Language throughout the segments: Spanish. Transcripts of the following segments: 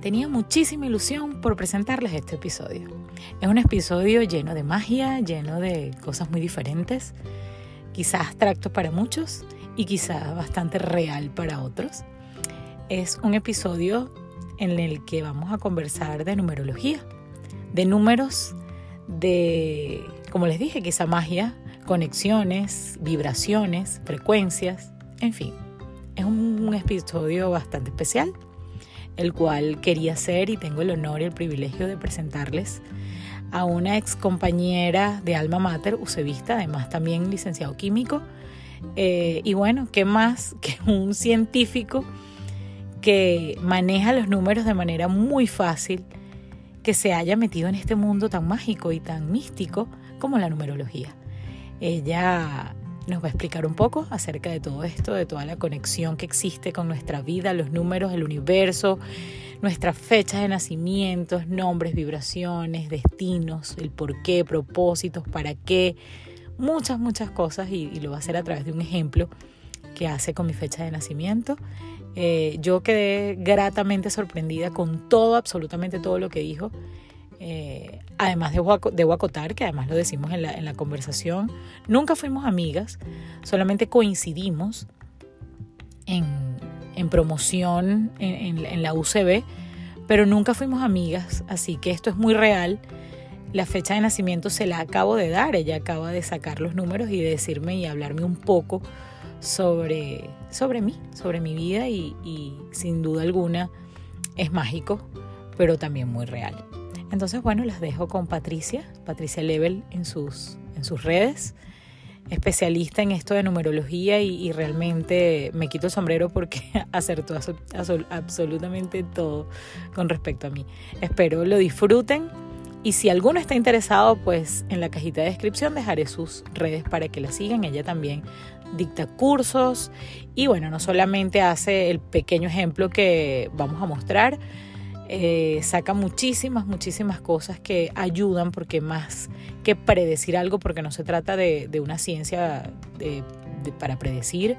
tenía muchísima ilusión por presentarles este episodio. Es un episodio lleno de magia, lleno de cosas muy diferentes, quizás abstracto para muchos y quizás bastante real para otros. Es un episodio en el que vamos a conversar de numerología, de números, de, como les dije, quizá magia, conexiones, vibraciones, frecuencias, en fin. Es un episodio bastante especial el cual quería hacer y tengo el honor y el privilegio de presentarles a una ex compañera de Alma Mater, usevista, además también licenciado químico. Eh, y bueno, ¿qué más que un científico que maneja los números de manera muy fácil, que se haya metido en este mundo tan mágico y tan místico como la numerología? Ella nos va a explicar un poco acerca de todo esto, de toda la conexión que existe con nuestra vida, los números, el universo, nuestras fechas de nacimientos, nombres, vibraciones, destinos, el por qué, propósitos, para qué, muchas, muchas cosas y, lo va a hacer a través de un ejemplo que hace con mi fecha de nacimiento. Eh, yo quedé gratamente sorprendida con todo, absolutamente todo lo que dijo. Eh, además debo, acotar, que además lo decimos en la, conversación, nunca fuimos amigas, solamente coincidimos en, promoción en, en, la UCB, pero nunca fuimos amigas, así que esto es muy real. La fecha de nacimiento se la acabo de dar, ella acaba de sacar los números y de decirme y hablarme un poco sobre, mí, sobre mi vida y sin duda alguna es mágico, pero también muy real. Entonces, bueno, las dejo con Patricia, Patricia Level en sus, en sus redes, especialista en esto de numerología y, realmente me quito el sombrero porque acertó absolutamente todo con respecto a mí. Espero lo disfruten y si alguno está interesado, pues en la cajita de descripción dejaré sus redes para que la sigan. Ella también dicta cursos y bueno, no solamente hace el pequeño ejemplo que vamos a mostrar, eh, saca muchísimas, muchísimas cosas que ayudan, porque más que predecir algo, porque no se trata de, una ciencia para predecir,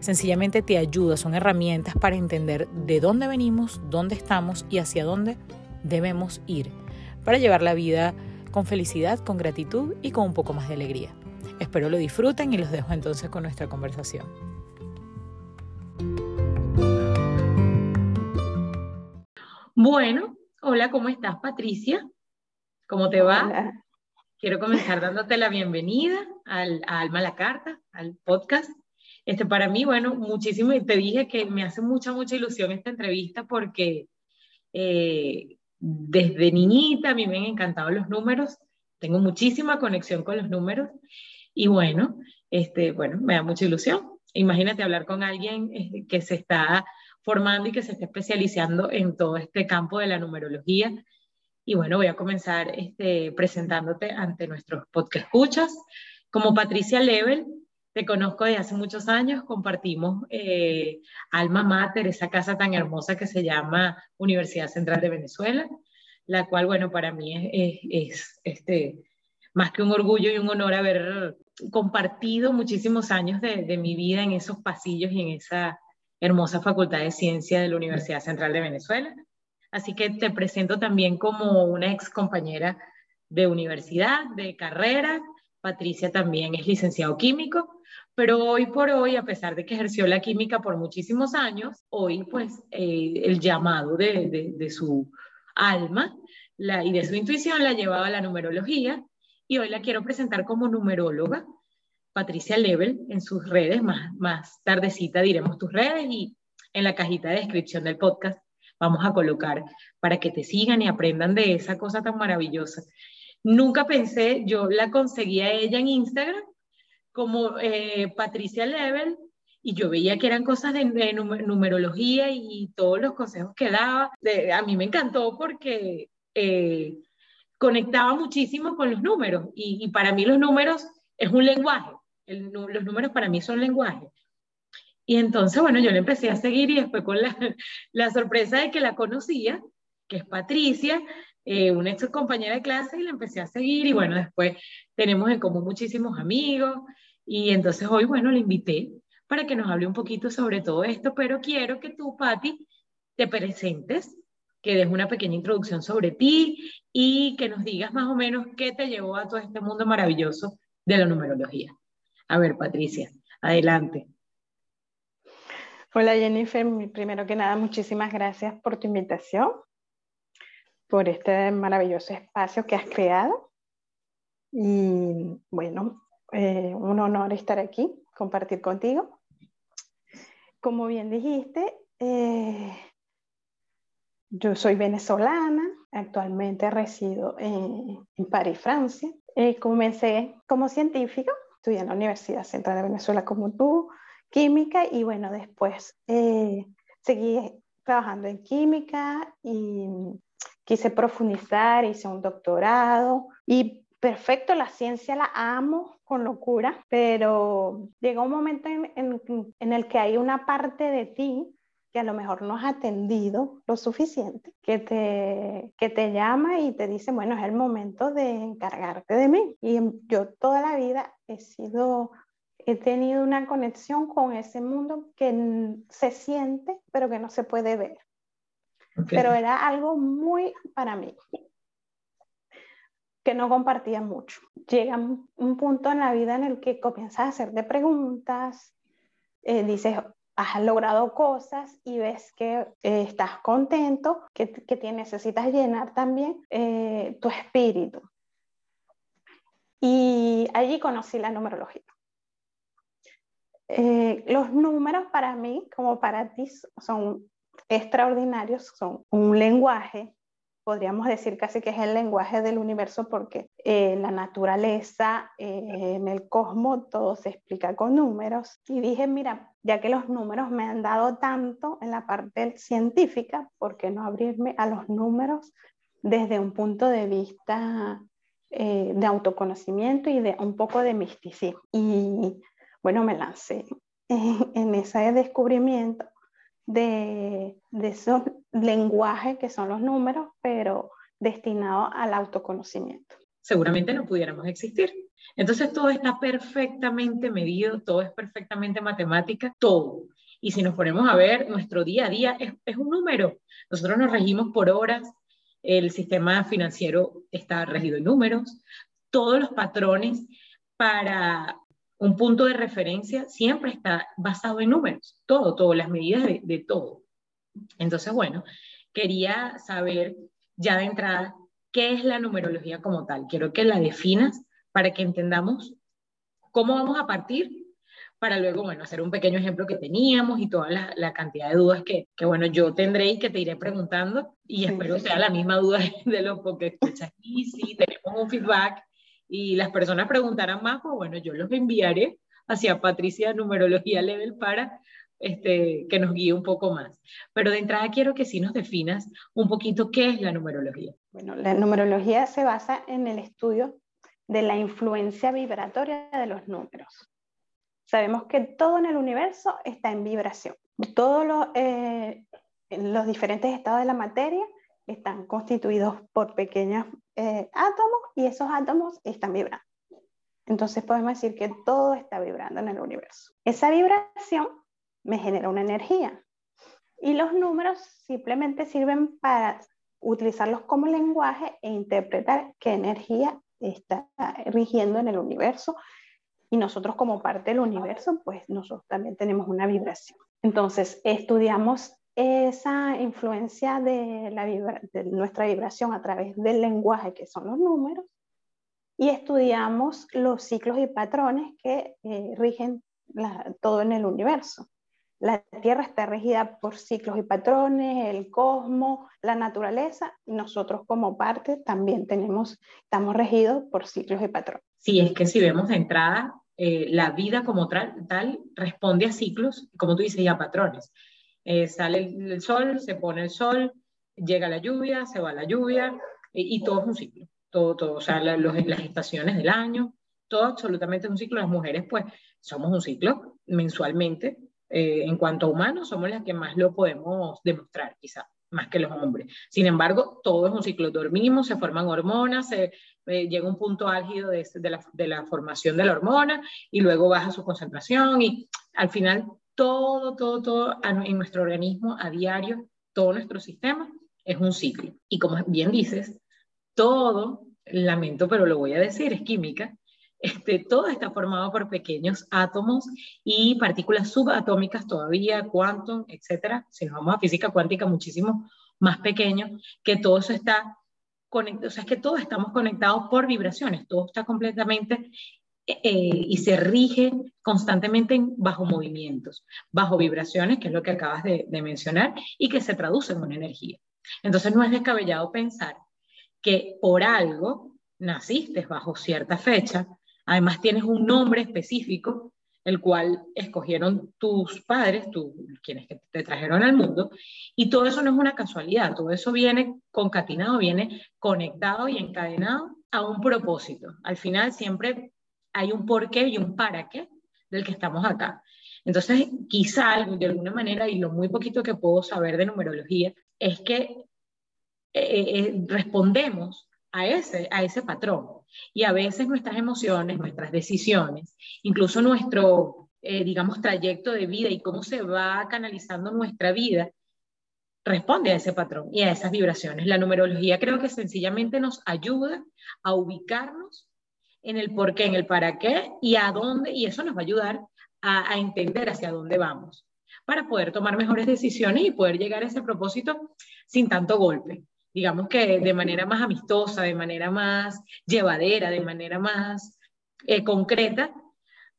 sencillamente te ayuda, son herramientas para entender de dónde venimos, dónde estamos y hacia dónde debemos ir, para llevar la vida con felicidad, con gratitud y con un poco más de alegría. Espero lo disfruten y los dejo entonces con nuestra conversación. Bueno, hola, ¿cómo estás, Patricia? ¿Cómo te va? Quiero comenzar dándote la bienvenida al, a Alma la Carta, al podcast. Este, para mí, bueno, muchísimo, y te dije que me hace mucha, mucha ilusión esta entrevista porque eh, desde niñita a mí me han encantado los números, tengo muchísima conexión con los números y bueno, este, bueno, me da mucha ilusión. Imagínate hablar con alguien este, que se está formando y que se esté especializando en todo este campo de la numerología. Y bueno, voy a comenzar este, presentándote ante nuestros podcast escuchas. Como Patricia Level, te conozco desde hace muchos años, compartimos eh, Alma Mater, esa casa tan hermosa que se llama Universidad Central de Venezuela, la cual, bueno, para mí es, es este, más que un orgullo y un honor haber compartido muchísimos años de, de mi vida en esos pasillos y en esa hermosa Facultad de Ciencia de la Universidad Central de Venezuela. Así que te presento también como una ex compañera de universidad, de carrera. Patricia también es licenciado químico, pero hoy por hoy, a pesar de que ejerció la química por muchísimos años, hoy pues eh, el llamado de, de, su alma y de su intuición la llevaba a la numerología y hoy la quiero presentar como numeróloga Patricia Level en sus redes, más, más tardecita diremos tus redes y en la cajita de descripción del podcast vamos a colocar para que te sigan y aprendan de esa cosa tan maravillosa. Nunca pensé, yo la conseguí a ella en Instagram como eh, Patricia Level y yo veía que eran cosas de, numerología y, todos los consejos que daba. a mí me encantó porque eh, conectaba muchísimo con los números y, y para mí los números es un lenguaje los números para mí son lenguaje. Y entonces, bueno, yo le empecé a seguir y después con la, la sorpresa de que la conocía, que es Patricia, eh, una ex compañera de clase, y la empecé a seguir. Y bueno, después tenemos en común muchísimos amigos. Y entonces hoy, bueno, le invité para que nos hable un poquito sobre todo esto, pero quiero que tú, Patti, te presentes que des una pequeña introducción sobre ti y que nos digas más o menos qué te llevó a todo este mundo maravilloso de la numerología. A ver, Patricia, adelante. Hola Jennifer, primero que nada, muchísimas gracias por tu invitación, por este maravilloso espacio que has creado. Y bueno, eh, un honor estar aquí, compartir contigo. Como bien dijiste, eh, yo soy venezolana, actualmente resido en, París, Francia. Eh, comencé como científica, estudié en la Universidad Central de Venezuela como tú, química, y bueno, después eh, seguí trabajando en química y quise profundizar, hice un doctorado y perfecto, la ciencia la amo con locura, pero llega un momento en, el que hay una parte de ti que a lo mejor no has atendido lo suficiente, que te, que te llama y te dice, bueno, es el momento de encargarte de mí. Y yo toda la vida he sido, he tenido una conexión con ese mundo que se siente, pero que no se puede ver. Pero era algo muy para mí que no compartía mucho. Llega un punto en la vida en el que comienzas a hacerte preguntas, eh, dices, has logrado cosas y ves que eh, estás contento, que, que te necesitas llenar también eh, tu espíritu. Y allí conocí la numerología. los números para mí, como para ti, son extraordinarios, son un lenguaje podríamos decir casi que es el lenguaje del universo porque eh, la naturaleza, eh, en el cosmos, todo se explica con números. Y dije, mira, ya que los números me han dado tanto en la parte científica, ¿por qué no abrirme a los números desde un punto de vista eh, de autoconocimiento y de un poco de misticismo? Y bueno, me lancé en, en ese descubrimiento de, de esos lenguajes que son los números, pero destinados al autoconocimiento. Seguramente no pudiéramos existir. Entonces todo está perfectamente medido, todo es perfectamente matemática, todo. Y si nos ponemos a ver, nuestro día a día es, es un número. Nosotros nos regimos por horas, el sistema financiero está regido en números, todos los patrones para un punto de referencia siempre está basado en números, todo, todas las medidas de, todo. Entonces, bueno, quería saber ya de entrada qué es la numerología como tal. Quiero que la definas para que entendamos cómo vamos a partir para luego, bueno, hacer un pequeño ejemplo que teníamos y toda la, cantidad de dudas que, que, bueno, yo tendré y que te iré preguntando y espero sea la misma duda de lo que escuchas y si tenemos un feedback y las personas preguntarán más, pues bueno, yo los enviaré hacia Patricia Numerología Level para este, que nos guíe un poco más. Pero de entrada quiero que sí nos definas un poquito qué es la numerología. Bueno, la numerología se basa en el estudio de la influencia vibratoria de los números. Sabemos que todo en el universo está en vibración. Todos los, eh, los diferentes estados de la materia están constituidos por pequeños eh, átomos y esos átomos están vibrando. Entonces podemos decir que todo está vibrando en el universo. Esa vibración me genera una energía y los números simplemente sirven para utilizarlos como lenguaje e interpretar qué energía está rigiendo en el universo y nosotros como parte del universo, pues nosotros también tenemos una vibración. Entonces, estudiamos esa influencia de, la de nuestra vibración a través del lenguaje que son los números y estudiamos los ciclos y patrones que eh, rigen todo en el universo. La Tierra está regida por ciclos y patrones, el cosmos, la naturaleza, y nosotros como parte también tenemos, estamos regidos por ciclos y patrones. Sí, es que si vemos de entrada, eh, la vida como tal, tal responde a ciclos, como tú dices, y a patrones. Eh, sale el, sol, se pone el sol, llega la lluvia, se va la lluvia, eh, y todo es un ciclo, todo, todo, o sea, las estaciones del año, todo absolutamente es un ciclo. Las mujeres, pues, somos un ciclo mensualmente. Eh, en cuanto a humanos, somos las que más lo podemos demostrar, quizá, más que los hombres. Sin embargo, todo es un ciclo. Dormimos, se forman hormonas, se, llega un punto álgido de, de, la, de la formación de la hormona y luego baja su concentración y al final todo, todo, todo en nuestro organismo a diario, todo nuestro sistema es un ciclo. Y como bien dices, todo, lamento, pero lo voy a decir, es química. Este, todo está formado por pequeños átomos y partículas subatómicas todavía, quantum, etcétera. Si nos vamos a física cuántica, muchísimo más pequeño, que todo eso está conectado, o sea, es que todos estamos conectados por vibraciones, todo está completamente eh, y se rige constantemente bajo movimientos, bajo vibraciones, que es lo que acabas de, mencionar, y que se traducen en energía. Entonces no es descabellado pensar que por algo naciste bajo cierta fecha, además tienes un nombre específico, el cual escogieron tus padres, tú, quienes te trajeron al mundo, y todo eso no es una casualidad, todo eso viene concatenado, viene conectado y encadenado a un propósito. Al final siempre hay un porqué y un para qué del que estamos acá. Entonces, quizá de alguna manera, y lo muy poquito que puedo saber de numerología, es que eh, eh, respondemos a ese, a ese patrón. Y a veces nuestras emociones, nuestras decisiones, incluso nuestro, eh, digamos, trayecto de vida y cómo se va canalizando nuestra vida, responde a ese patrón y a esas vibraciones. La numerología creo que sencillamente nos ayuda a ubicarnos en el por qué, en el para qué y a dónde, y eso nos va a ayudar a, a entender hacia dónde vamos para poder tomar mejores decisiones y poder llegar a ese propósito sin tanto golpe digamos que de manera más amistosa, de manera más llevadera, de manera más eh, concreta,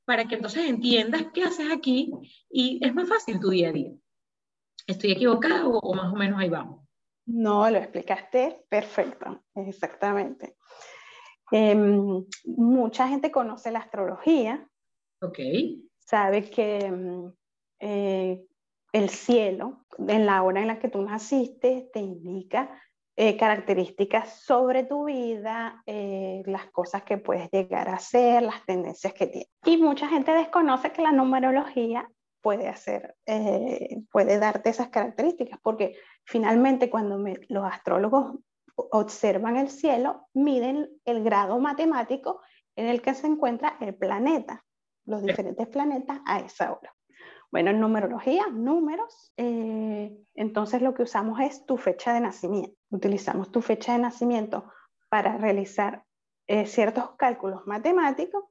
para que entonces entiendas qué haces aquí y es más fácil tu día a día. ¿Estoy equivocado o, más o menos ahí vamos? No, lo explicaste perfecto, exactamente. Em, mucha gente conoce la astrología. Ok. Sabe que em, eh, el cielo, en la hora en la que tú naciste, te indica eh, características sobre tu vida, eh, las cosas que puedes llegar a hacer, las tendencias que tienes. Y mucha gente desconoce que la numerología puede hacer, eh, puede darte esas características, porque finalmente cuando los astrólogos observan el cielo, miden el grado matemático en el que se encuentra el planeta, los diferentes planetas a esa hora. Bueno, en numerología, números, eh, entonces lo que usamos es tu fecha de nacimiento. Utilizamos tu fecha de nacimiento para realizar eh, ciertos cálculos matemáticos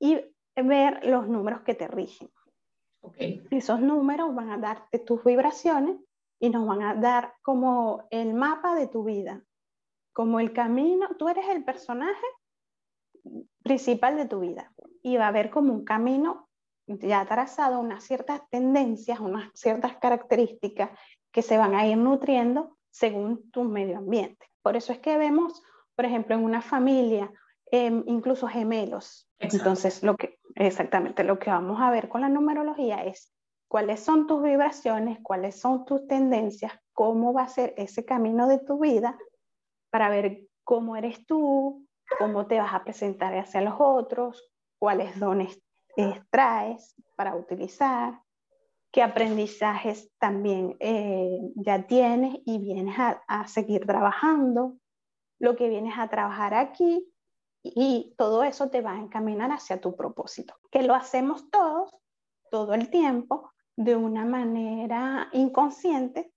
y ver los números que te rigen. Esos números van a darte tus vibraciones y nos van a dar como el mapa de tu vida, como el camino, tú eres el personaje principal de tu vida y va a haber como un camino ya trazado unas ciertas tendencias, unas ciertas características que se van a ir nutriendo según tu medio ambiente. Por eso es que vemos, por ejemplo, en una familia, em, incluso gemelos. Entonces, lo que, exactamente, lo que vamos a ver con la numerología es cuáles son tus vibraciones, cuáles son tus tendencias, cómo va a ser ese camino de tu vida para ver cómo eres tú, cómo te vas a presentar hacia los otros, cuáles dones traes para utilizar, qué aprendizajes también eh, ya tienes y vienes a, seguir trabajando, lo que vienes a trabajar aquí y todo eso te va a encaminar hacia tu propósito, que lo hacemos todos, todo el tiempo, de una manera inconsciente,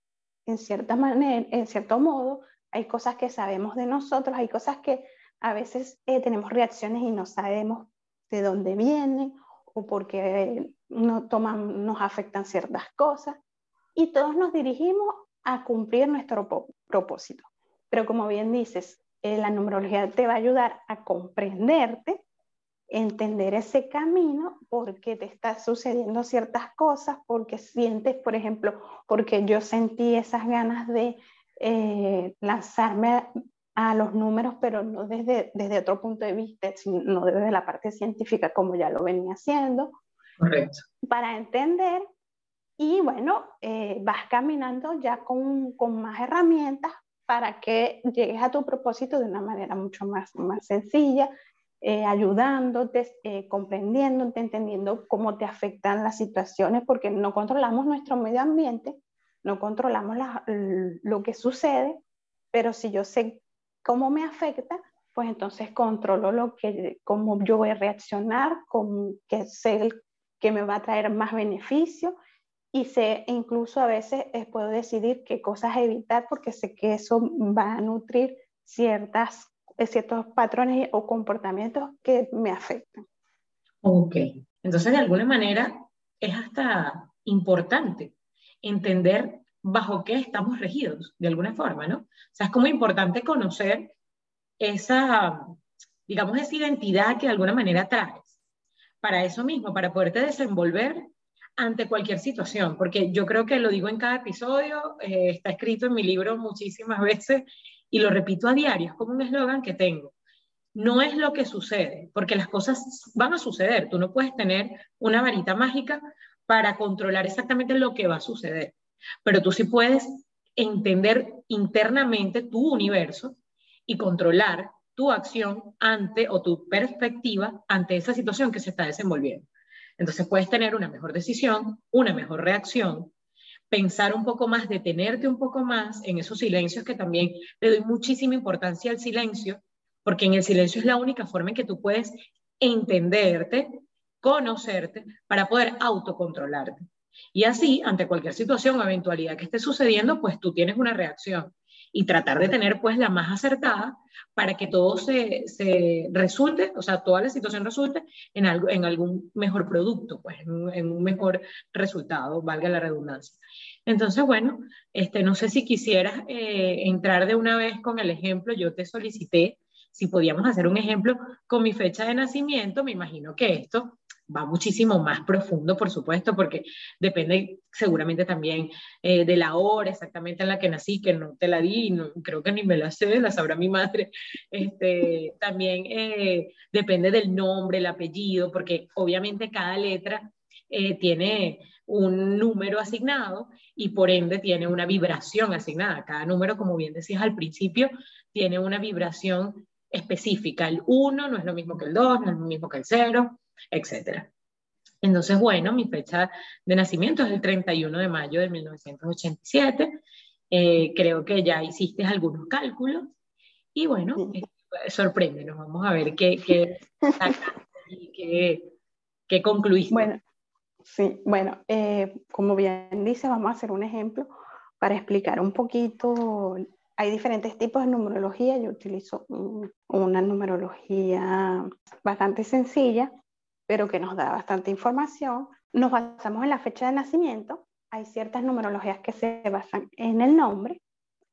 en cierta manera, en cierto modo, hay cosas que sabemos de nosotros, hay cosas que a veces eh, tenemos reacciones y no sabemos de dónde vienen o porque no toman, nos afectan ciertas cosas y todos nos dirigimos a cumplir nuestro propósito. Pero como bien dices, eh, la numerología te va a ayudar a comprenderte, entender ese camino, porque te están sucediendo ciertas cosas, porque sientes, por ejemplo, porque yo sentí esas ganas de eh, lanzarme a los números, pero no desde, desde otro punto de vista, sino desde la parte científica como ya lo venía haciendo. Correcto. Para entender y bueno, eh, vas caminando ya con, con, más herramientas para que llegues a tu propósito de una manera mucho más, más sencilla, eh, ayudándote, eh, comprendiéndote, entendiendo cómo te afectan las situaciones, porque no controlamos nuestro medio ambiente, no controlamos lo que sucede, pero si yo sé cómo me afecta, pues entonces controlo lo que, cómo yo voy a reaccionar, con qué es el que me va a traer más beneficio y sé, incluso a veces eh, puedo decidir qué cosas evitar porque sé que eso va a nutrir ciertas, eh, ciertos patrones o comportamientos que me afectan. Ok, entonces de alguna manera es hasta importante entender bajo qué estamos regidos, de alguna forma, ¿no? O sea, es como importante conocer esa, digamos, esa identidad que de alguna manera traes. Para eso mismo, para poderte desenvolver ante cualquier situación, porque yo creo que lo digo en cada episodio, eh, está escrito en mi libro muchísimas veces y lo repito a diario, es como un eslogan que tengo. No es lo que sucede, porque las cosas van a suceder. Tú no puedes tener una varita mágica para controlar exactamente lo que va a suceder, pero tú sí puedes entender internamente tu universo y controlar tu acción ante o tu perspectiva ante esa situación que se está desenvolviendo. Entonces puedes tener una mejor decisión, una mejor reacción, pensar un poco más, detenerte un poco más en esos silencios que también le doy muchísima importancia al silencio, porque en el silencio es la única forma en que tú puedes entenderte, conocerte, para poder autocontrolarte. Y así, ante cualquier situación o eventualidad que esté sucediendo, pues tú tienes una reacción y tratar de tener pues la más acertada para que todo se, se resulte, o sea, toda la situación resulte en, algo, en algún mejor producto, pues en, un mejor resultado, valga la redundancia. Entonces, bueno, este, no sé si quisieras eh, entrar de una vez con el ejemplo, yo te solicité si podíamos hacer un ejemplo con mi fecha de nacimiento, me imagino que esto va muchísimo más profundo, por supuesto, porque depende seguramente también eh, de la hora exactamente en la que nací, que no te la di, no, creo que ni me la sé, la sabrá mi madre. Este, también eh, depende del nombre, el apellido, porque obviamente cada letra eh, tiene un número asignado y por ende tiene una vibración asignada. Cada número, como bien decías al principio, tiene una vibración específica. El 1 no es lo mismo que el 2, no es lo mismo que el 0, etc. Entonces, bueno, mi fecha de nacimiento es el 31 de mayo de 1987. Eh, creo que ya hiciste algunos cálculos y bueno. Eh, sorpréndenos, vamos a ver qué, qué, qué, qué concluiste. Bueno, sí, bueno, eh, como bien dice, vamos a hacer un ejemplo para explicar un poquito hay diferentes tipos de numerología. Yo utilizo una numerología bastante sencilla, pero que nos da bastante información. Nos basamos en la fecha de nacimiento. Hay ciertas numerologías que se basan en el nombre.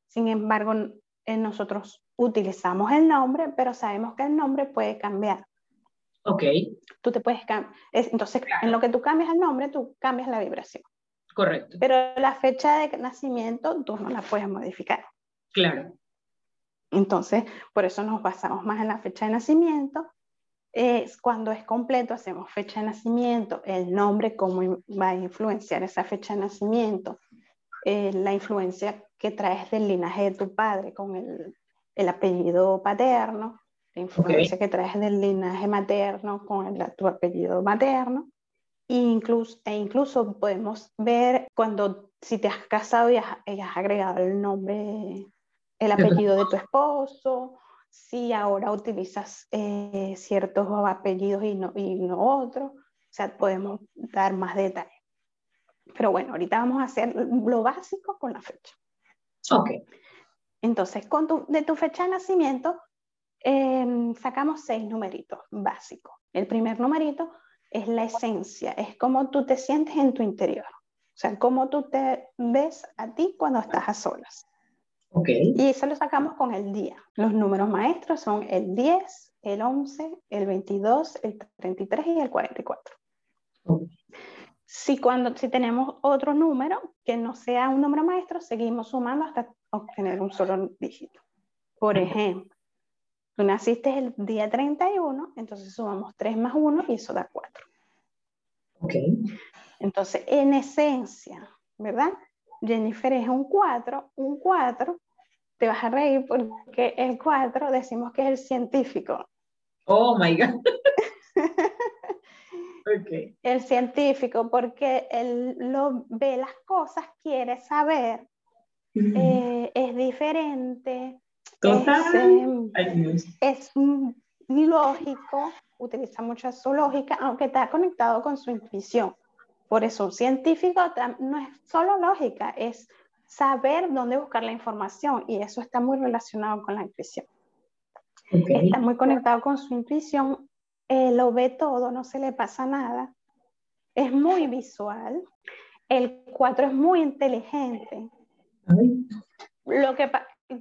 Sin embargo, en nosotros utilizamos el nombre, pero sabemos que el nombre puede cambiar. Ok. Tú te puedes cambiar. Entonces, claro. en lo que tú cambias el nombre, tú cambias la vibración. Correcto. Pero la fecha de nacimiento tú no la puedes modificar. Claro. Entonces, por eso nos basamos más en la fecha de nacimiento. Es cuando es completo, hacemos fecha de nacimiento, el nombre, cómo va a influenciar esa fecha de nacimiento, eh, la influencia que traes del linaje de tu padre con el, el apellido paterno, la influencia okay. que traes del linaje materno con el, tu apellido materno. E incluso, e incluso podemos ver cuando si te has casado y has, y has agregado el nombre el apellido de tu esposo, si ahora utilizas eh, ciertos apellidos y no, y no otros, o sea, podemos dar más detalles. Pero bueno, ahorita vamos a hacer lo básico con la fecha. Ok. Entonces, con tu, de tu fecha de nacimiento, eh, sacamos seis numeritos básicos. El primer numerito es la esencia, es cómo tú te sientes en tu interior. O sea, cómo tú te ves a ti cuando estás a solas. Okay. Y eso lo sacamos con el día. Los números maestros son el 10, el 11, el 22, el 33 y el 44. Okay. Si, cuando, si tenemos otro número que no sea un número maestro, seguimos sumando hasta obtener un solo dígito. Por ejemplo, tú naciste el día 31, entonces sumamos 3 más 1 y eso da 4. Okay. Entonces, en esencia, ¿verdad? Jennifer es un 4, un 4, te vas a reír porque el 4 decimos que es el científico. Oh my God. okay. El científico, porque él lo ve las cosas, quiere saber, eh, es diferente, Total. es, eh, es lógico, utiliza mucho su lógica, aunque está conectado con su intuición. Por eso un científico no es solo lógica, es saber dónde buscar la información y eso está muy relacionado con la intuición. Está muy conectado con su intuición, eh, lo ve todo, no se le pasa nada, es muy visual, el 4 es muy inteligente. Lo que,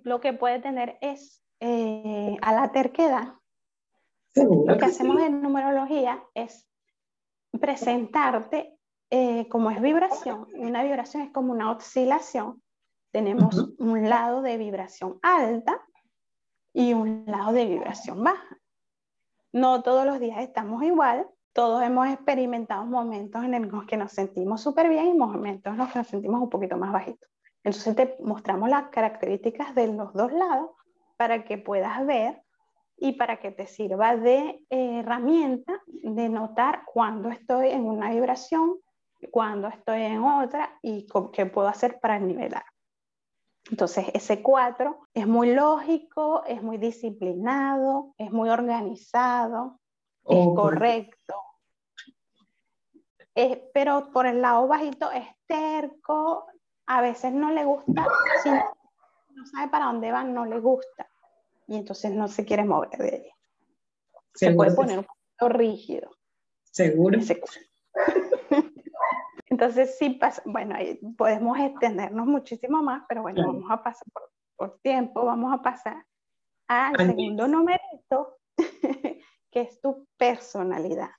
lo que puede tener es eh, a la terquedad. Lo que hacemos en numerología es presentarte eh, como es vibración. Una vibración es como una oscilación. Tenemos un lado de vibración alta y un lado de vibración baja. No todos los días estamos igual. Todos hemos experimentado momentos en los que nos sentimos súper bien y momentos en los que nos sentimos un poquito más bajitos. Entonces te mostramos las características de los dos lados para que puedas ver y para que te sirva de eh, herramienta de notar cuando estoy en una vibración, cuando estoy en otra y qué puedo hacer para nivelar. Entonces, ese 4 es muy lógico, es muy disciplinado, es muy organizado, es correcto. pero por el lado bajito es terco, a veces no le gusta, si no sabe para dónde va, no le gusta. Y entonces no se quiere mover de ahí. Se puede poner un poco rígido. Seguro. Entonces sí pasa, bueno, podemos extendernos muchísimo más, pero bueno, vamos a pasar por, tiempo, vamos a pasar al segundo numerito, que es tu personalidad.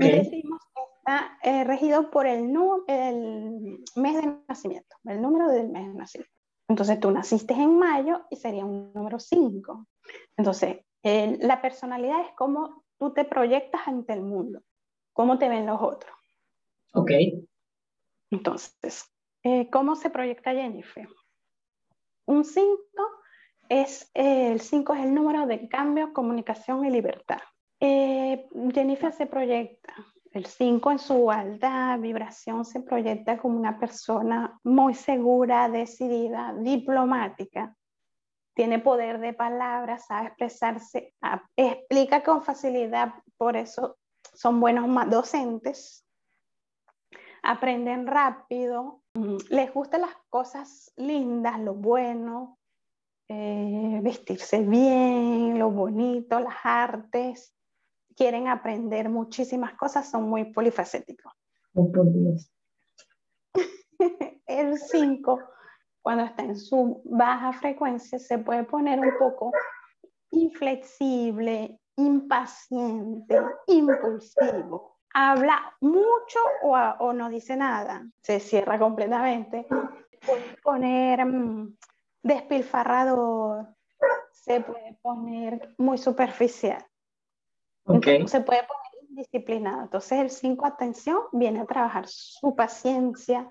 Y decimos que está eh, regido por el, el mes de nacimiento, el número del mes de nacimiento. Entonces tú naciste en mayo y sería un número 5. Entonces, la personalidad es cómo tú te proyectas ante el mundo, cómo te ven los otros. Ok. Entonces, eh, ¿cómo se proyecta Jennifer? Un 5 es, el 5 es el número de cambio, comunicación y libertad. Eh, Jennifer se proyecta, el 5 en su alta vibración se proyecta como una persona muy segura, decidida, diplomática. Tiene poder de palabras, sabe expresarse, explica con facilidad, por eso son buenos docentes, aprenden rápido, mm, les gustan las cosas lindas, lo bueno, eh, vestirse bien, lo bonito, las artes, quieren aprender muchísimas cosas, son muy polifacéticos. Oh, por Dios. El 5, cuando está en su baja frecuencia, se puede poner un poco inflexible, impaciente, impulsivo habla mucho o, no dice nada, se cierra completamente. Puede poner mm, despilfarrador, se puede poner muy superficial. se puede poner indisciplinado. Entonces el 5, atención, viene a trabajar su paciencia,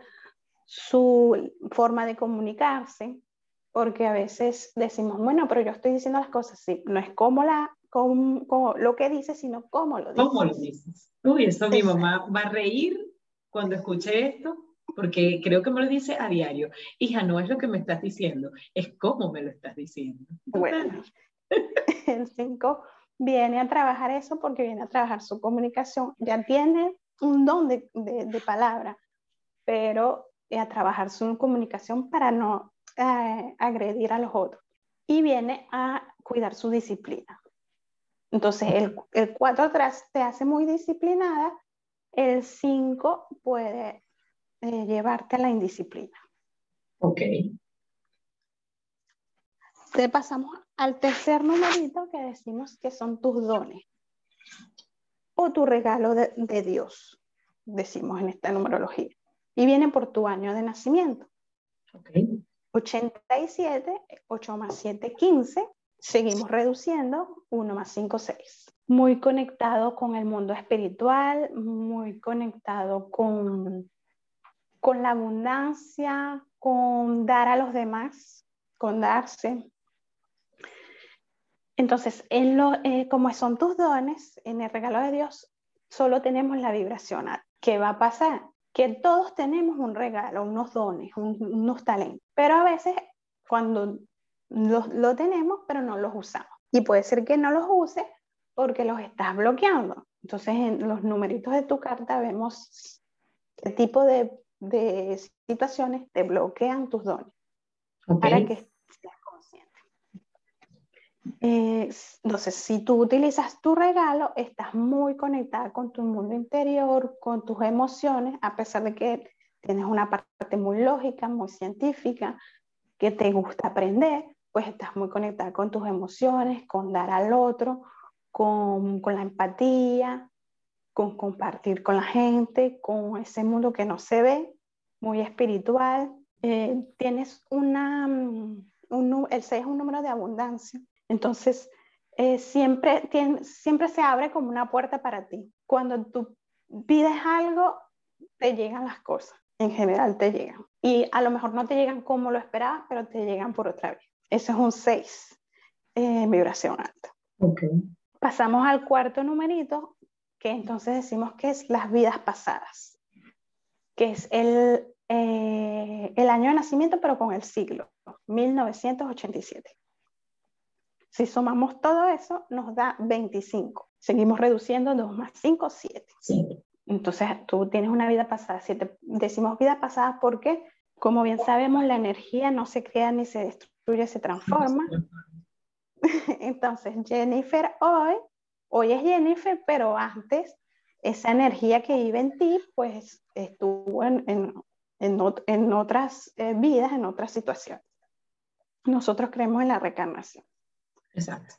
su forma de comunicarse, porque a veces decimos, bueno, pero yo estoy diciendo las cosas, sí, no es como la como, lo que dices, sino cómo lo dices. ¿Cómo lo dices? Uy, eso mi mamá va a reír cuando escuche esto, porque creo que me lo dice a diario. Hija, no es lo que me estás diciendo, es cómo me lo estás diciendo. Bueno, el 5 viene a trabajar eso porque viene a trabajar su comunicación. Ya tiene un don de, de, palabra, pero a trabajar su comunicación para no eh, agredir a los otros. Y viene a cuidar su disciplina. Entonces, el, el 4 atrás te hace muy disciplinada, el 5 puede eh, llevarte a la indisciplina. Ok. Te pasamos al tercer numerito que decimos que son tus dones o tu regalo de, de Dios, decimos en esta numerología. Y viene por tu año de nacimiento. Ok. 87, 8 más 7, 15 seguimos reduciendo 1 más 5, 6. Muy conectado con el mundo espiritual, muy conectado con, con la abundancia, con dar a los demás, con darse. Entonces, en lo, eh, como son tus dones, en el regalo de Dios, solo tenemos la vibración. ¿Qué va a pasar? Que todos tenemos un regalo, unos dones, unos talentos, pero a veces cuando los, lo tenemos, pero no los usamos. Y puede ser que no los uses porque los estás bloqueando. Entonces, en los numeritos de tu carta vemos qué tipo de, de situaciones te bloquean tus dones para que seas consciente. Eh, entonces, si tú utilizas tu regalo, estás muy conectada con tu mundo interior, con tus emociones, a pesar de que tienes una parte muy lógica, muy científica, que te gusta aprender, pues estás muy conectada con tus emociones, con dar al otro, con, con la empatía, con compartir con la gente, con ese mundo que no se ve, muy espiritual. Eh, tienes una, mm, un, el 6 es un número de abundancia, entonces eh, siempre, tiene, siempre se abre como una puerta para ti. Cuando tú pides algo, te llegan las cosas, en general te llegan. Y a lo mejor no te llegan como lo esperabas, pero te llegan por otra vez. Eso es un 6, eh, vibración alta. Okay. Pasamos al cuarto numerito, que entonces decimos que es las vidas pasadas, que es el, eh, el año de nacimiento, pero con el siglo, 1987. Si sumamos todo eso, nos da 25. Seguimos reduciendo 2 más 5, 7. Entonces, tú tienes una vida pasada. Decimos vida pasada porque, como bien sabemos, la energía no se crea ni se destruye, se transforma. Entonces, Jennifer hoy Hoy es Jennifer, pero antes esa energía que vive en ti, pues estuvo en, en, en, otras eh, vidas, en otras situaciones. Nosotros creemos en la reencarnación. Exacto.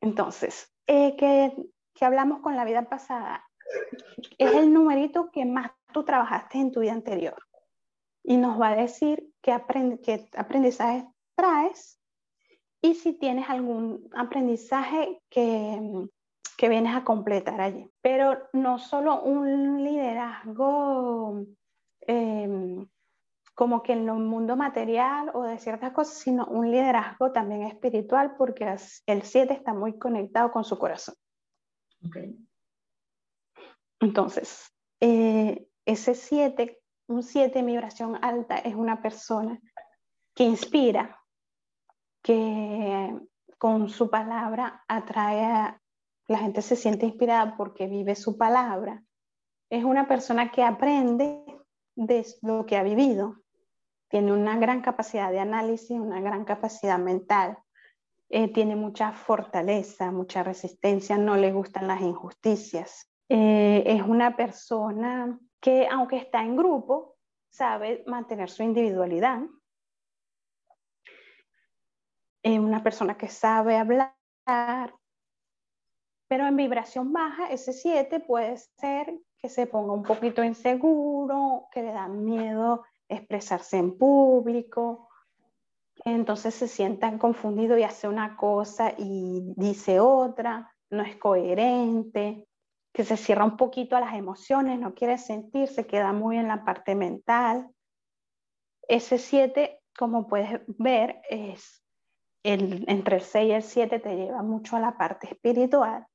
Entonces, eh, que, que hablamos con la vida pasada, es el numerito que más tú trabajaste en tu vida anterior. Y nos va a decir qué, aprend qué aprendizaje traes y si tienes algún aprendizaje que, que vienes a completar allí. Pero no solo un liderazgo em, como que en el mundo material o de ciertas cosas, sino un liderazgo también espiritual porque el 7 está muy conectado con su corazón. Okay. Entonces, eh, ese 7, un 7 en vibración alta es una persona que inspira, que con su palabra atrae a la gente se siente inspirada porque vive su palabra. Es una persona que aprende de lo que ha vivido. Tiene una gran capacidad de análisis, una gran capacidad mental. Eh, tiene mucha fortaleza, mucha resistencia, no le gustan las injusticias. Eh, es una persona que, aunque está en grupo, sabe mantener su individualidad, una persona que sabe hablar, pero en vibración baja, ese 7 puede ser que se ponga un poquito inseguro, que le da miedo expresarse en público, entonces se sienta confundido y hace una cosa y dice otra, no es coherente, que se cierra un poquito a las emociones, no quiere sentir, se queda muy en la parte mental. Ese 7, como puedes ver, es entre el 6 y el 7 te lleva mucho a la parte espiritual,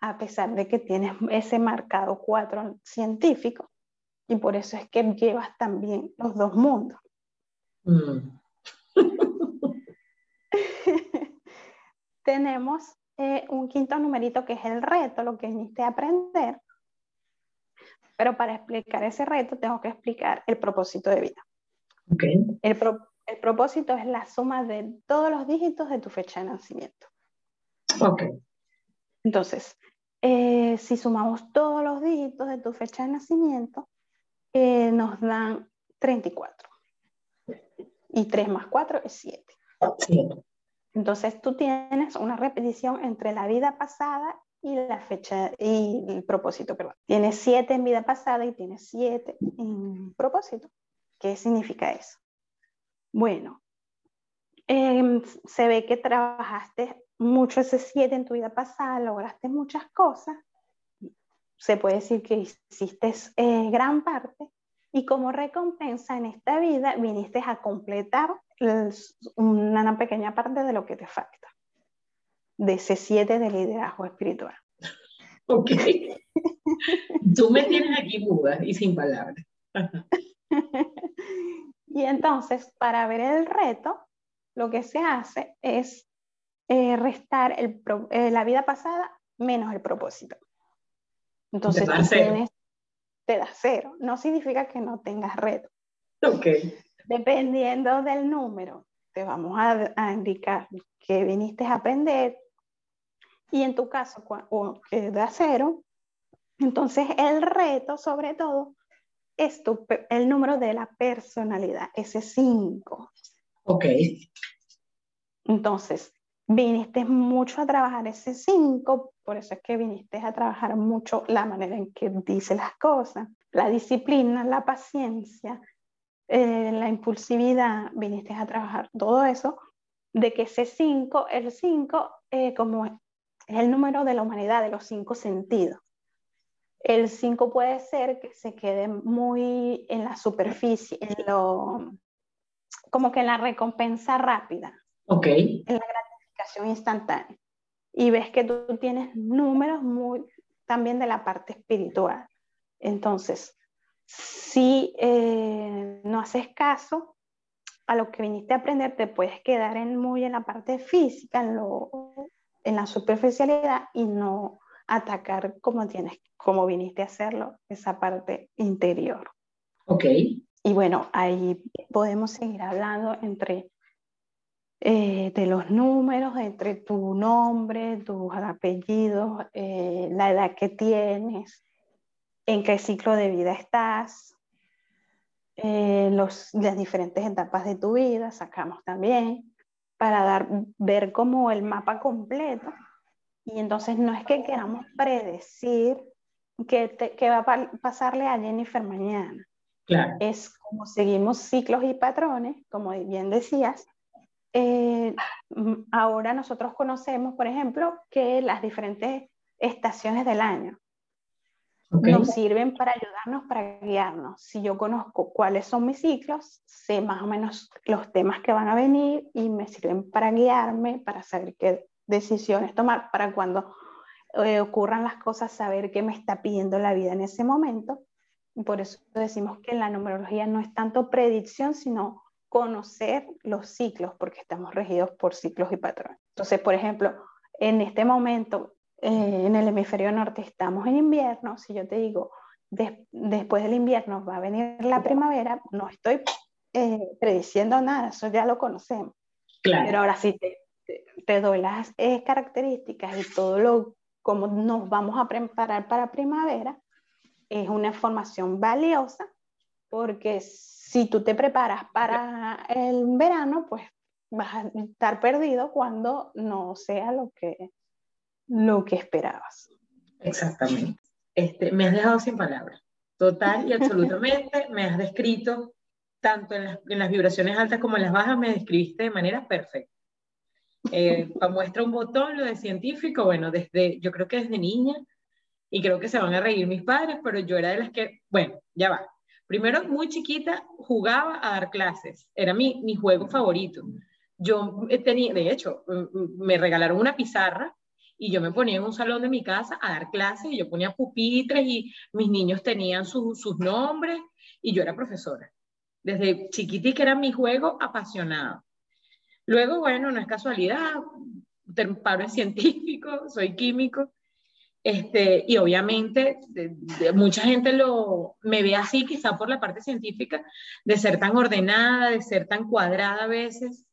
a pesar de que tienes ese marcado 4 científico, y por eso es que llevas también los dos mundos. Mm. Tenemos eh, un quinto numerito que es el reto, lo que viniste a aprender. Pero para explicar ese reto tengo que explicar el propósito de vida. Okay. El, pro el propósito es la suma de todos los dígitos de tu fecha de nacimiento. Ok. Entonces, eh, si sumamos todos los dígitos de tu fecha de nacimiento, eh, nos dan 34. Y 3 más 4 es 7. Entonces tú tienes una repetición entre la vida pasada y la fecha y el propósito, perdón. Tienes 7 en vida pasada y tienes 7 en propósito. ¿Qué significa eso? Bueno, em, se ve que trabajaste mucho ese 7 en tu vida pasada, lograste muchas cosas. Se puede decir que hiciste eh, gran parte y como recompensa en esta vida viniste a completar una pequeña parte de lo que te falta, de ese 7 de liderazgo espiritual. Ok. Tú me tienes aquí muda y sin palabras. Y entonces, para ver el reto, lo que se hace es eh, restar eh, la vida pasada menos el propósito. Entonces, tú tienes, te da cero. No significa que no tengas reto. Ok. Dependiendo del número, te vamos a, a indicar que viniste a aprender y en tu caso que da cero, entonces el reto sobre todo es tu, el número de la personalidad, ese 5. Ok. Entonces, viniste mucho a trabajar ese 5, por eso es que viniste a trabajar mucho la manera en que dice las cosas, la disciplina, la paciencia, eh, la impulsividad, viniste a trabajar todo eso, de que ese 5, el 5, eh, como es el número de la humanidad, de los cinco sentidos. El 5 puede ser que se quede muy en la superficie, en lo, como que en la recompensa rápida. Ok. En la gratificación instantánea. Y ves que tú tienes números muy también de la parte espiritual. Entonces, si eh, no haces caso a lo que viniste a aprender, te puedes quedar en, muy en la parte física, en, lo, en la superficialidad y no atacar como tienes, como viniste a hacerlo, esa parte interior. Ok. Y bueno, ahí podemos seguir hablando entre eh, de los números, entre tu nombre, tus apellidos, eh, la edad que tienes, en qué ciclo de vida estás, eh, los, las diferentes etapas de tu vida, sacamos también, para dar, ver como el mapa completo y entonces no es que queramos predecir qué, va a pasarle a Jennifer mañana. Claro. Es como seguimos ciclos y patrones, como bien decías. Eh, ahora nosotros conocemos, por ejemplo, que las diferentes estaciones del año nos sirven para ayudarnos, para guiarnos. Si yo conozco cuáles son mis ciclos, sé más o menos los temas que van a venir y me sirven para guiarme, para saber qué decisiones tomar para cuando eh, ocurran las cosas, saber qué me está pidiendo la vida en ese momento. Por eso decimos que la numerología no es tanto predicción, sino conocer los ciclos, porque estamos regidos por ciclos y patrones. Entonces, por ejemplo, en este momento, eh, en el hemisferio norte estamos en invierno, si yo te digo, después del invierno va a venir la primavera, no estoy eh, prediciendo nada, eso ya lo conocemos. Claro. Pero ahora sí te te doy las eh, características y todo lo como nos vamos a preparar para primavera, es una información valiosa porque si tú te preparas para el verano, pues vas a estar perdido cuando no sea lo que, lo que esperabas. Exactamente. Este, me has dejado sin palabras. Total y absolutamente me has descrito, tanto en las, vibraciones altas como en las bajas, me describiste de manera perfecta. Eh, muestra un botón, lo de científico, bueno, desde, yo creo que desde niña, y creo que se van a reír mis padres, pero yo era de las que, bueno, ya va. Primero, muy chiquita, jugaba a dar clases, era mi, mi juego favorito. Yo tenía, de hecho, me regalaron una pizarra y yo me ponía en un salón de mi casa a dar clases y yo ponía pupitres y mis niños tenían sus nombres y yo era profesora. Desde chiquitica era mi juego apasionado. Luego, bueno, no es casualidad, paro es científico, soy químico, este, y obviamente mucha gente lo, me ve así quizá por la parte científica, de ser tan ordenada, de ser tan cuadrada a veces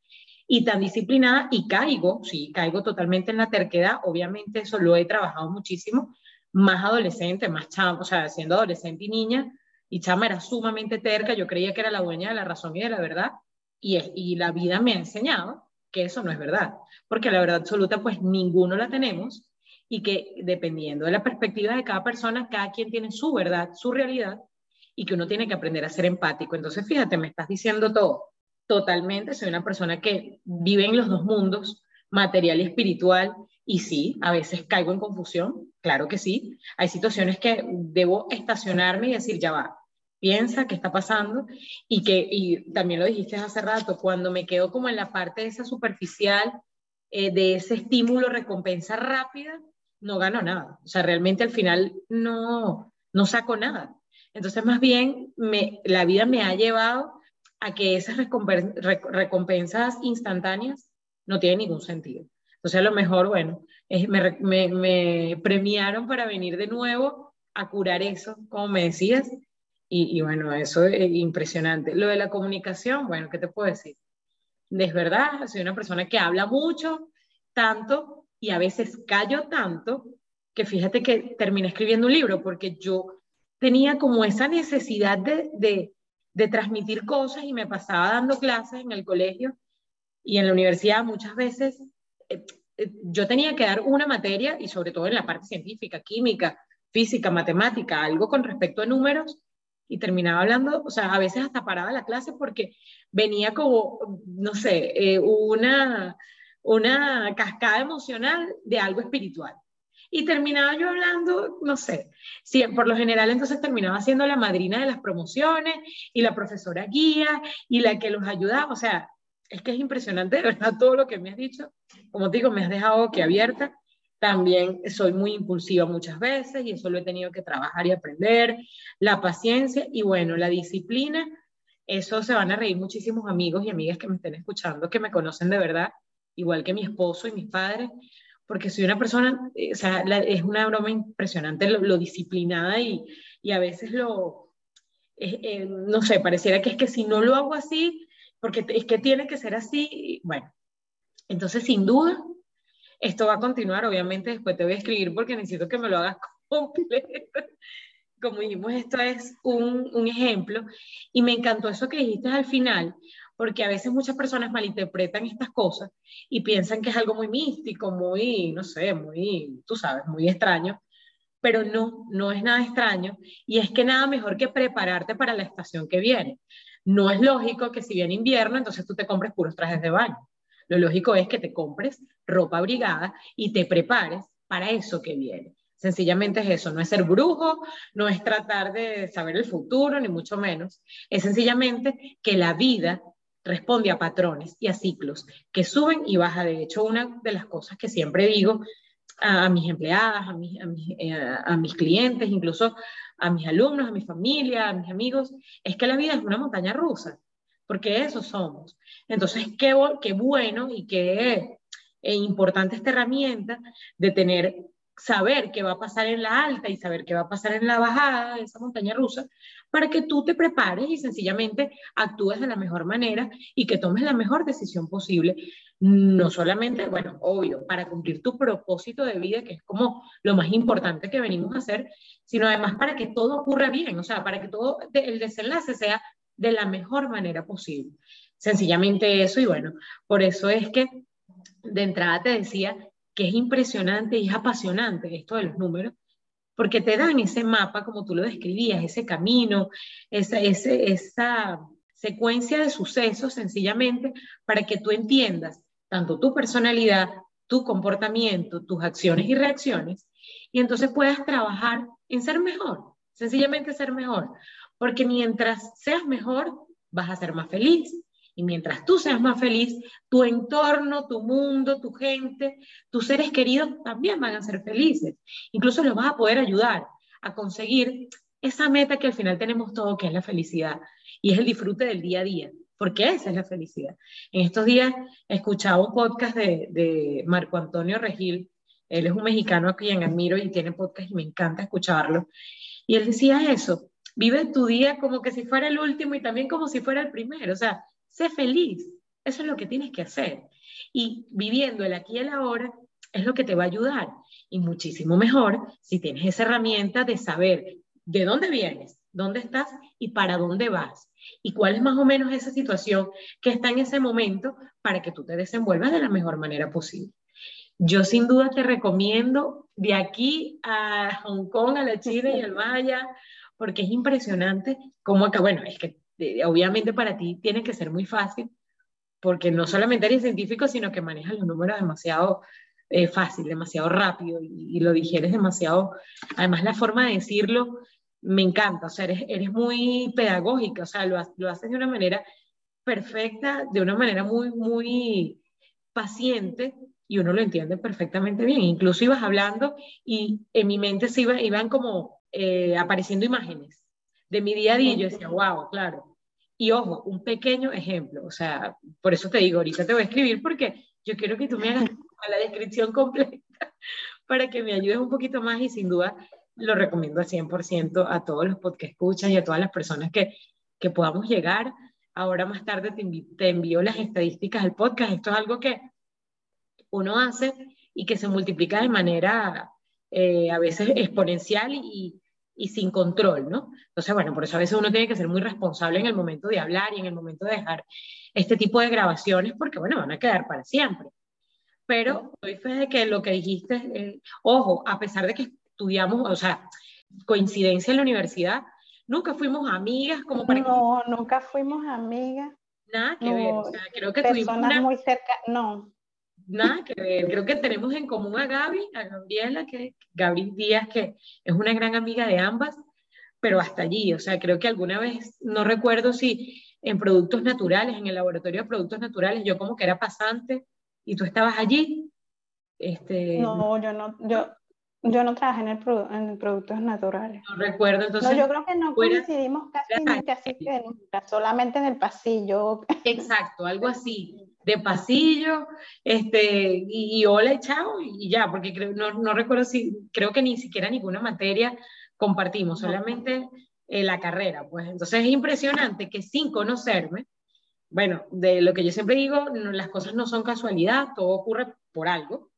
y tan disciplinada, y caigo, sí, caigo totalmente en la terquedad, obviamente eso lo he trabajado muchísimo, más adolescente, más chama, o sea, siendo adolescente y niña, y chama era sumamente terca, yo creía que era la dueña de la razón y de la verdad, y, la vida me ha enseñado que eso no es verdad, porque la verdad absoluta pues ninguno la tenemos y que dependiendo de la perspectiva de cada persona, cada quien tiene su verdad, su realidad y que uno tiene que aprender a ser empático. Entonces, fíjate, me estás diciendo todo. Totalmente, soy una persona que vive en los dos mundos, material y espiritual, y sí, a veces caigo en confusión, claro que sí. Hay situaciones que debo estacionarme y decir, ya va, piensa, qué está pasando, y que y también lo dijiste hace rato, cuando me quedo como en la parte de esa superficial, eh, de ese estímulo, recompensa rápida, no gano nada. O sea, realmente al final no, no saco nada. Entonces, más bien, me, la vida me ha llevado a que esas recompensas instantáneas no tienen ningún sentido. Entonces, a lo mejor, bueno, me, me, premiaron para venir de nuevo a curar eso, como me decías, y, bueno, eso es impresionante. Lo de la comunicación, bueno, ¿qué te puedo decir? Es verdad, soy una persona que habla mucho, tanto, y a veces callo tanto, que fíjate que terminé escribiendo un libro, porque yo tenía como esa necesidad de, de transmitir cosas y me pasaba dando clases en el colegio y en la universidad muchas veces. Eh, eh, yo tenía que dar una materia y sobre todo en la parte científica, química, física, matemática, algo con respecto a números y terminaba hablando, o sea, a veces hasta paraba la clase porque venía como, no sé, eh, una, una cascada emocional de algo espiritual. Y terminaba yo hablando, no sé, sí, por lo general entonces terminaba siendo la madrina de las promociones y la profesora guía y la que los ayudaba. O sea, es que es impresionante de verdad todo lo que me has dicho. Como te digo, me has dejado que abierta también soy muy impulsiva muchas veces y eso lo he tenido que trabajar y aprender. La paciencia y bueno, la disciplina. Eso se van a reír muchísimos amigos y amigas que me estén escuchando, que me conocen de verdad, igual que mi esposo y mis padres, porque soy una persona, eh, o sea, es una broma impresionante lo, disciplinada y, y, a veces lo, eh, eh, no sé, pareciera que es que si no lo hago así, porque es que tiene que ser así, bueno, entonces sin duda esto va a continuar, obviamente después te voy a escribir porque necesito que me lo hagas completo. Como dijimos, esto es un, un ejemplo y me encantó eso que dijiste al final, porque a veces muchas personas malinterpretan estas cosas y piensan que es algo muy místico, muy, no sé, muy, tú sabes, muy extraño, pero no, no es nada extraño y es que nada mejor que prepararte para la estación que viene. No es lógico que si viene invierno, entonces tú te compres puros trajes de baño. Lo lógico es que te compres ropa abrigada y te prepares para eso que viene. Sencillamente es eso, no es ser brujo, no es tratar de saber el futuro, ni mucho menos. Es sencillamente que la vida responde a patrones y a ciclos que suben y bajan. De hecho, una de las cosas que siempre digo a, mis empleadas, a mis, eh, a mis clientes, incluso a mis alumnos, a mi familia, a mis amigos, es que la vida es una montaña rusa porque eso somos. Entonces, qué, qué bueno y qué eh, importante esta herramienta de tener, saber qué va a pasar en la alta y saber qué va a pasar en la bajada de esa montaña rusa, para que tú te prepares y sencillamente actúes de la mejor manera y que tomes la mejor decisión posible. No solamente, bueno, obvio, para cumplir tu propósito de vida, que es como lo más importante que venimos a hacer, sino además para que todo ocurra bien, o sea, para que todo el desenlace sea de la mejor manera posible. Sencillamente eso y bueno, por eso es que de entrada te decía que es impresionante y es apasionante esto de los números, porque te dan ese mapa, como tú lo describías, ese camino, esa, esa secuencia de sucesos sencillamente para que tú entiendas tanto tu personalidad, tu comportamiento, tus acciones y reacciones, y entonces puedas trabajar en ser mejor, sencillamente ser mejor. Porque mientras seas mejor, vas a ser más feliz. Y mientras tú seas más feliz, tu entorno, tu mundo, tu gente, tus seres queridos también van a ser felices. Incluso los vas a poder ayudar a conseguir esa meta que al final tenemos todo, que es la felicidad. Y es el disfrute del día a día, porque esa es la felicidad. En estos días escuchaba un podcast de, de Marco Antonio Regil. Él es un mexicano a quien admiro y tiene podcast y me encanta escucharlo. Y él decía eso, Vive tu día como que si fuera el último y también como si fuera el primero. O sea, sé feliz. Eso es lo que tienes que hacer. Y viviendo el aquí y el ahora es lo que te va a ayudar. Y muchísimo mejor si tienes esa herramienta de saber de dónde vienes, dónde estás y para dónde vas. Y cuál es más o menos esa situación que está en ese momento para que tú te desenvuelvas de la mejor manera posible. Yo sin duda te recomiendo de aquí a Hong Kong, a la China y al Maya, porque es impresionante cómo acá, bueno, es que obviamente para ti tiene que ser muy fácil, porque no solamente eres científico, sino que manejas los números demasiado eh, fácil, demasiado rápido y, lo digieres demasiado, además la forma de decirlo me encanta, o sea, eres, eres muy pedagógica, o sea, lo, lo haces de una manera perfecta, de una manera muy, muy paciente y uno lo entiende perfectamente bien. Incluso ibas hablando y en mi mente se iba, iban como eh, apareciendo imágenes de mi día a día. Yo decía, wow, claro. Y ojo, un pequeño ejemplo, o sea, por eso te digo, ahorita te voy a escribir porque yo quiero que tú me hagas la descripción completa para que me ayudes un poquito más y sin duda lo recomiendo al 100% a todos los que escuchan y a todas las personas que, que podamos llegar. Ahora más tarde te, te envío las estadísticas del podcast. Esto es algo que uno hace y que se multiplica de manera eh, a veces exponencial y, y, sin control, ¿no? Entonces, bueno, por eso a veces uno tiene que ser muy responsable en el momento de hablar y en el momento de dejar este tipo de grabaciones, porque, bueno, van a quedar para siempre. Pero doy fe de que lo que dijiste, eh, ojo, a pesar de que estudiamos, o sea, coincidencia en la universidad, nunca fuimos amigas como para... No, nunca fuimos amigas. Nada que ver, o sea, creo que tuvimos una... muy cerca, no. Nada que ver, creo que tenemos en común a Gaby, a Gabriela, que Gaby Díaz, que es una gran amiga de ambas, pero hasta allí, o sea, creo que alguna vez, no recuerdo si en productos naturales, en el laboratorio de productos naturales, yo como que era pasante y tú estabas allí. Este, no, yo no, yo, yo no trabajé en, el en productos naturales. No recuerdo, entonces. No, yo creo que no coincidimos casi, casi que nunca, solamente en el pasillo. Exacto, algo así, de pasillo, este, y, hola y chao, y ya, porque creo, no, no, recuerdo si, creo que ni siquiera ninguna materia compartimos, solamente eh, la carrera, pues. Entonces es impresionante que sin conocerme, bueno, de lo que yo siempre digo, las cosas no son casualidad, todo ocurre por algo.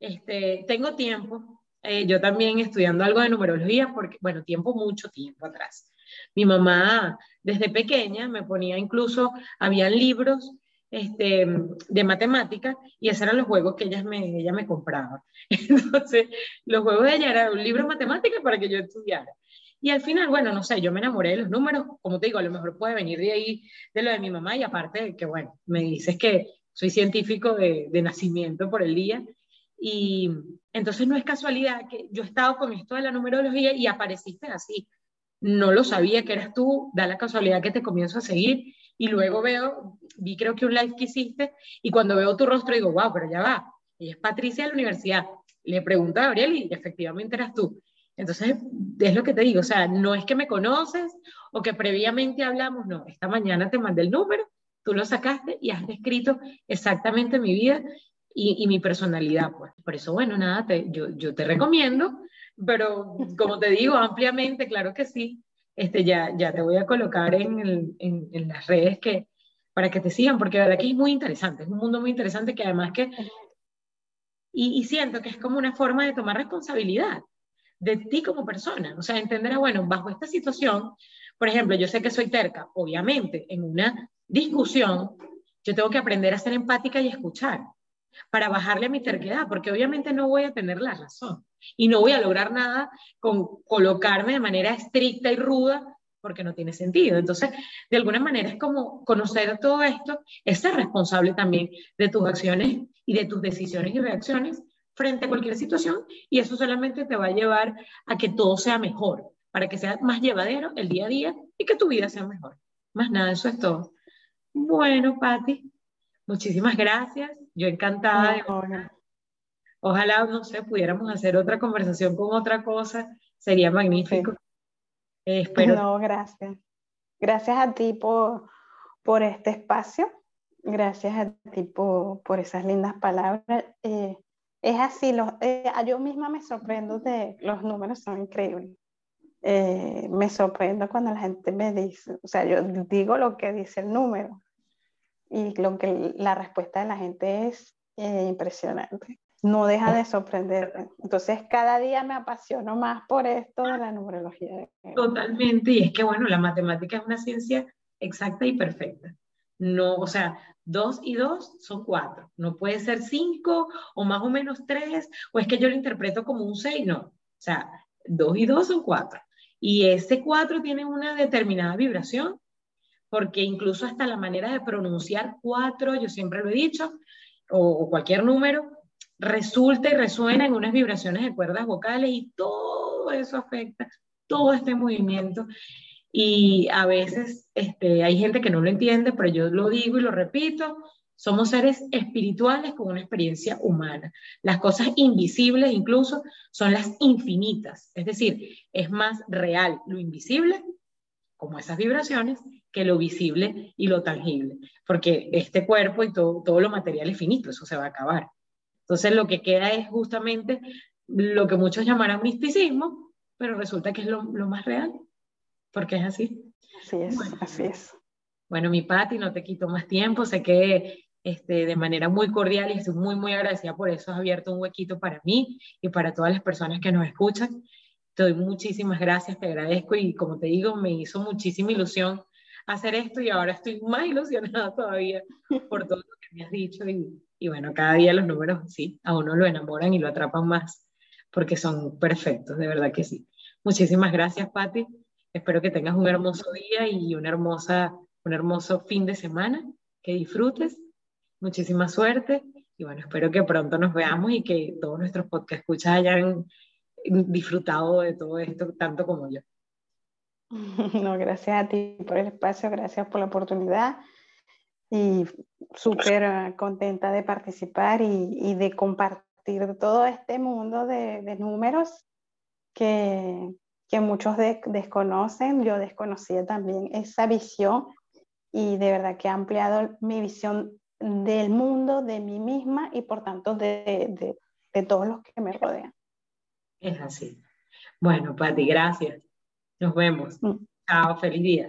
Este, tengo tiempo eh, yo también estudiando algo de numerología, porque, bueno, tiempo, mucho tiempo atrás. Mi mamá, desde pequeña, me ponía incluso, habían libros este, de matemáticas y esos eran los juegos que ella me, ella me compraba. Entonces, los juegos de ella eran un libro de matemáticas para que yo estudiara. Y al final, bueno, no sé, yo me enamoré de los números, como te digo, a lo mejor puede venir de ahí, de lo de mi mamá, y aparte que, bueno, me dices que soy científico de, de nacimiento por el día, y entonces no es casualidad que yo he estado con esto de la numerología y apareciste así. No lo sabía que eras tú, da la casualidad que te comienzo a seguir y luego veo, vi creo que un live que hiciste y cuando veo tu rostro digo, wow, pero ya va, ella es Patricia de la universidad. Le pregunto a Gabriel y efectivamente eras tú. Entonces, es lo que te digo, o sea, no es que me conoces o que previamente hablamos, no, esta mañana te mandé el número, tú lo sacaste y has descrito exactamente mi vida y, mi personalidad, pues. Por eso, bueno, nada, te, yo, yo te recomiendo, pero como te digo, ampliamente, claro que sí, este, ya, ya te voy a colocar en, el, en, en, las redes que, para que te sigan, porque verdad que es muy interesante, es un mundo muy interesante que además que... Y, y siento que es como una forma de tomar responsabilidad de ti como persona, o sea, entender, ah, bueno, bajo esta situación, por ejemplo, yo sé que soy terca, obviamente, en una discusión, yo tengo que aprender a ser empática y escuchar para bajarle a mi terquedad, porque obviamente no voy a tener la razón y no voy a lograr nada con colocarme de manera estricta y ruda porque no tiene sentido. Entonces, de alguna manera es como conocer todo esto, es ser responsable también de tus acciones y de tus decisiones y reacciones frente a cualquier situación y eso solamente te va a llevar a que todo sea mejor, para que sea más llevadero el día a día y que tu vida sea mejor. Más nada, eso es todo. Bueno, Patti, Muchísimas gracias. Yo encantada. De... Ojalá, no sé, pudiéramos hacer otra conversación con otra cosa. Sería magnífico. Eh, espero. No, gracias. Gracias a ti por, por este espacio. Gracias a ti por, por esas lindas palabras. Eh, es así, los, eh, yo misma me sorprendo de los números, son increíbles. me sorprendo cuando la gente me dice, o sea, yo digo lo que dice el número y lo que la respuesta de la gente es eh, impresionante. No deja de sorprender. Entonces, cada día me apasiono más por esto de la numerología. Totalmente. Y es que, bueno, la matemática es una ciencia exacta y perfecta. No, o sea, dos y dos son cuatro. No puede ser cinco o más o menos tres, o es que yo lo interpreto como un seis, no. O sea, dos y dos son cuatro. Y ese cuatro tiene una determinada vibración porque incluso hasta la manera de pronunciar cuatro, yo siempre lo he dicho, o, cualquier número, resulta y resuena en unas vibraciones de cuerdas vocales y todo eso afecta todo este movimiento. Y a veces este, hay gente que no lo entiende, pero yo lo digo y lo repito, somos seres espirituales con una experiencia humana. Las cosas invisibles incluso son las infinitas, es decir, es más real lo invisible, como esas vibraciones, que lo visible y lo tangible, porque este cuerpo y todo, todo lo material es finito, eso se va a acabar. Entonces lo que queda es justamente lo que muchos llamarán misticismo, pero resulta que es lo, lo más real, porque es así. Así es, así es. Bueno, mi Patti, no te quito más tiempo, sé que este, de manera muy cordial y estoy muy, muy agradecida por eso, has abierto un huequito para mí y para todas las personas que nos escuchan. Te doy muchísimas gracias, te agradezco y como te digo, me hizo muchísima ilusión hacer esto y ahora estoy más ilusionada todavía por todo lo que me has dicho y, y bueno, cada día los números sí, a uno lo enamoran y lo atrapan más porque son perfectos, de verdad que sí. Muchísimas gracias, Patti. Espero que tengas un hermoso día y una hermosa, un hermoso fin de semana, que disfrutes muchísima suerte y bueno, espero que pronto nos veamos y que todos nuestros podcast escuchas hayan disfrutado de todo esto tanto como yo. No, gracias a ti por el espacio, gracias por la oportunidad y súper contenta de participar y, y, de compartir todo este mundo de, de números que, que muchos de, desconocen. Yo desconocía también esa visión y de verdad que ha ampliado mi visión del mundo, de mí misma y por tanto de, de, todos los que me rodean. Es así. Bueno, Pati, gracias. Nos vemos. Mm. Chao, feliz día.